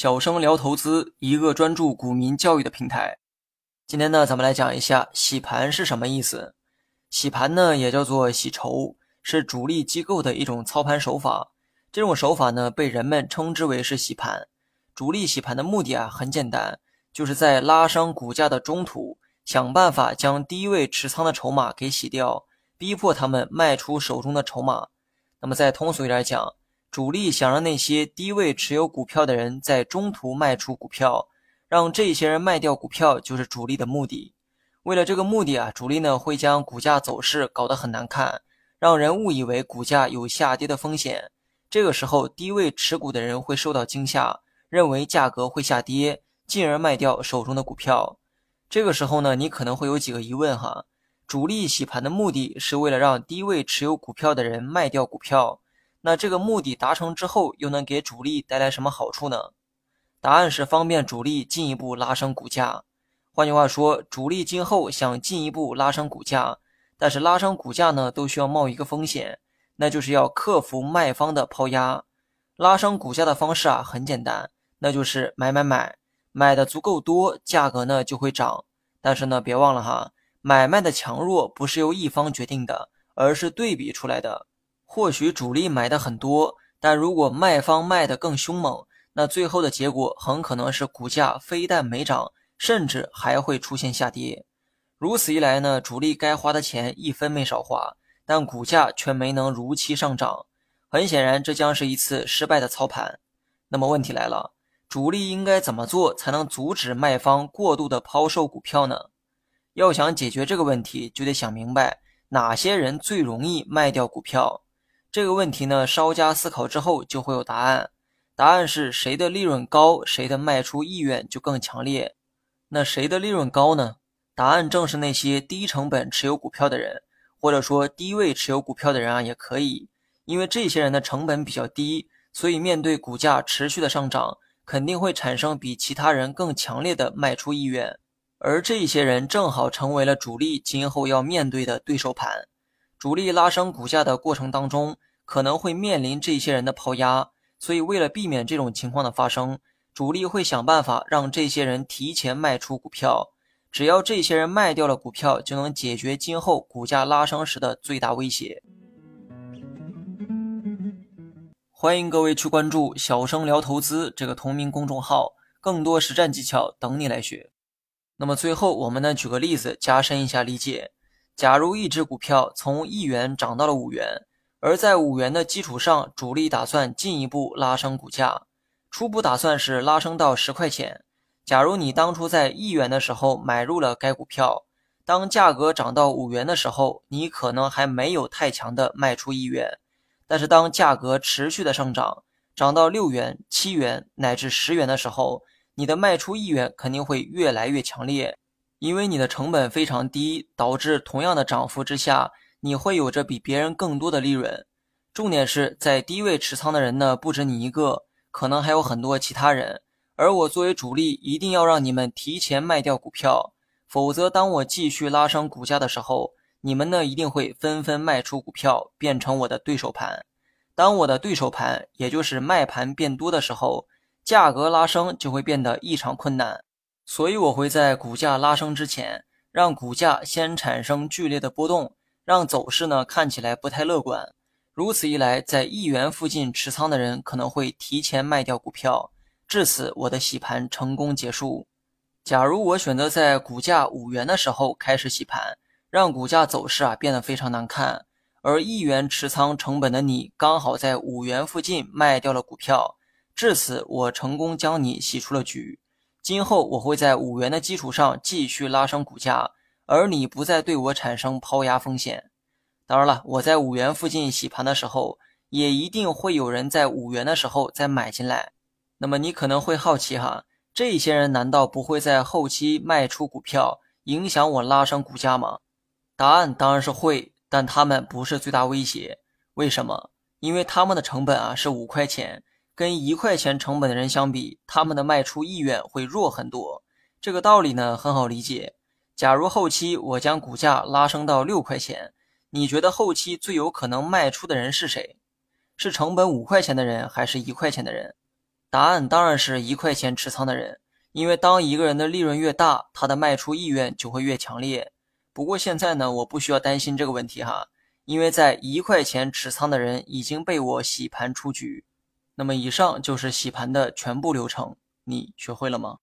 小生聊投资，一个专注股民教育的平台。今天呢，咱们来讲一下洗盘是什么意思。洗盘呢，也叫做洗筹，是主力机构的一种操盘手法。这种手法呢，被人们称之为是洗盘。主力洗盘的目的啊，很简单，就是在拉升股价的中途，想办法将低位持仓的筹码给洗掉，逼迫他们卖出手中的筹码。那么，再通俗一点讲，主力想让那些低位持有股票的人在中途卖出股票，让这些人卖掉股票，就是主力的目的。为了这个目的啊，主力呢会将股价走势搞得很难看，让人误以为股价有下跌的风险。这个时候，低位持股的人会受到惊吓，认为价格会下跌，进而卖掉手中的股票。这个时候呢，你可能会有几个疑问哈：主力洗盘的目的是为了让低位持有股票的人卖掉股票。那这个目的达成之后，又能给主力带来什么好处呢？答案是方便主力进一步拉升股价。换句话说，主力今后想进一步拉升股价，但是拉升股价呢，都需要冒一个风险，那就是要克服卖方的抛压。拉升股价的方式啊，很简单，那就是买买买，买的足够多，价格呢就会涨。但是呢，别忘了哈，买卖的强弱不是由一方决定的，而是对比出来的。或许主力买的很多，但如果卖方卖的更凶猛，那最后的结果很可能是股价非但没涨，甚至还会出现下跌。如此一来呢，主力该花的钱一分没少花，但股价却没能如期上涨。很显然，这将是一次失败的操盘。那么问题来了，主力应该怎么做才能阻止卖方过度的抛售股票呢？要想解决这个问题，就得想明白哪些人最容易卖掉股票。这个问题呢，稍加思考之后就会有答案。答案是谁的利润高，谁的卖出意愿就更强烈。那谁的利润高呢？答案正是那些低成本持有股票的人，或者说低位持有股票的人啊，也可以。因为这些人的成本比较低，所以面对股价持续的上涨，肯定会产生比其他人更强烈的卖出意愿。而这些人正好成为了主力今后要面对的对手盘。主力拉升股价的过程当中，可能会面临这些人的抛压，所以为了避免这种情况的发生，主力会想办法让这些人提前卖出股票。只要这些人卖掉了股票，就能解决今后股价拉升时的最大威胁。欢迎各位去关注“小生聊投资”这个同名公众号，更多实战技巧等你来学。那么最后，我们呢举个例子，加深一下理解。假如一只股票从一元涨到了五元，而在五元的基础上，主力打算进一步拉升股价，初步打算是拉升到十块钱。假如你当初在一元的时候买入了该股票，当价格涨到五元的时候，你可能还没有太强的卖出意愿，但是当价格持续的上涨，涨到六元、七元乃至十元的时候，你的卖出意愿肯定会越来越强烈。因为你的成本非常低，导致同样的涨幅之下，你会有着比别人更多的利润。重点是在低位持仓的人呢，不止你一个，可能还有很多其他人。而我作为主力，一定要让你们提前卖掉股票，否则当我继续拉升股价的时候，你们呢一定会纷纷卖出股票，变成我的对手盘。当我的对手盘，也就是卖盘变多的时候，价格拉升就会变得异常困难。所以我会在股价拉升之前，让股价先产生剧烈的波动，让走势呢看起来不太乐观。如此一来，在一元附近持仓的人可能会提前卖掉股票，至此我的洗盘成功结束。假如我选择在股价五元的时候开始洗盘，让股价走势啊变得非常难看，而一元持仓成本的你刚好在五元附近卖掉了股票，至此我成功将你洗出了局。今后我会在五元的基础上继续拉升股价，而你不再对我产生抛压风险。当然了，我在五元附近洗盘的时候，也一定会有人在五元的时候再买进来。那么你可能会好奇哈，这些人难道不会在后期卖出股票，影响我拉升股价吗？答案当然是会，但他们不是最大威胁。为什么？因为他们的成本啊是五块钱。跟一块钱成本的人相比，他们的卖出意愿会弱很多。这个道理呢很好理解。假如后期我将股价拉升到六块钱，你觉得后期最有可能卖出的人是谁？是成本五块钱的人，还是一块钱的人？答案当然是一块钱持仓的人，因为当一个人的利润越大，他的卖出意愿就会越强烈。不过现在呢，我不需要担心这个问题哈，因为在一块钱持仓的人已经被我洗盘出局。那么以上就是洗盘的全部流程，你学会了吗？